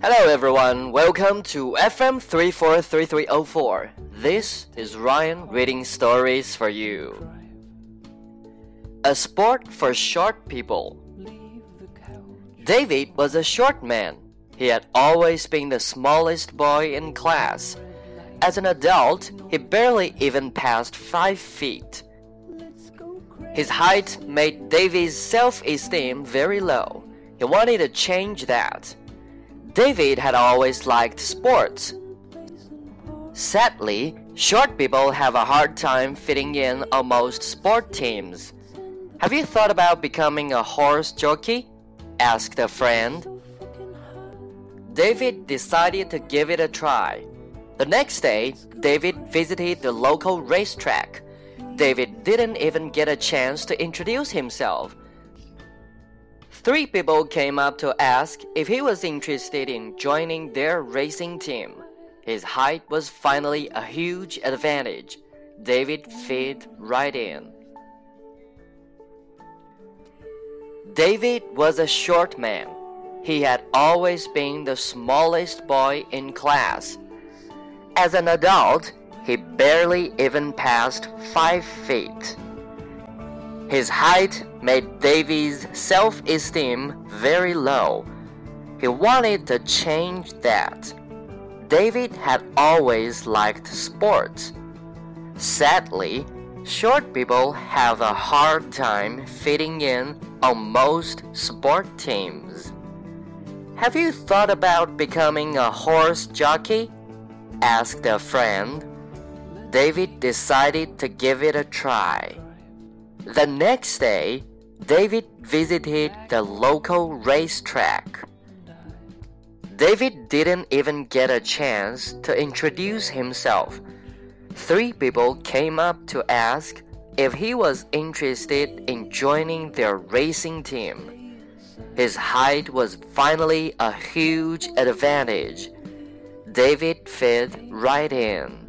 Hello everyone, welcome to FM 343304. This is Ryan reading stories for you. A sport for short people. David was a short man. He had always been the smallest boy in class. As an adult, he barely even passed five feet. His height made David's self esteem very low. He wanted to change that. David had always liked sports. Sadly, short people have a hard time fitting in on most sport teams. Have you thought about becoming a horse jockey? asked a friend. David decided to give it a try. The next day, David visited the local racetrack. David didn't even get a chance to introduce himself. Three people came up to ask if he was interested in joining their racing team. His height was finally a huge advantage. David fit right in. David was a short man. He had always been the smallest boy in class. As an adult, he barely even passed five feet. His height made David's self esteem very low. He wanted to change that. David had always liked sports. Sadly, short people have a hard time fitting in on most sport teams. Have you thought about becoming a horse jockey? Asked a friend. David decided to give it a try. The next day, David visited the local racetrack. David didn't even get a chance to introduce himself. Three people came up to ask if he was interested in joining their racing team. His height was finally a huge advantage. David fit right in.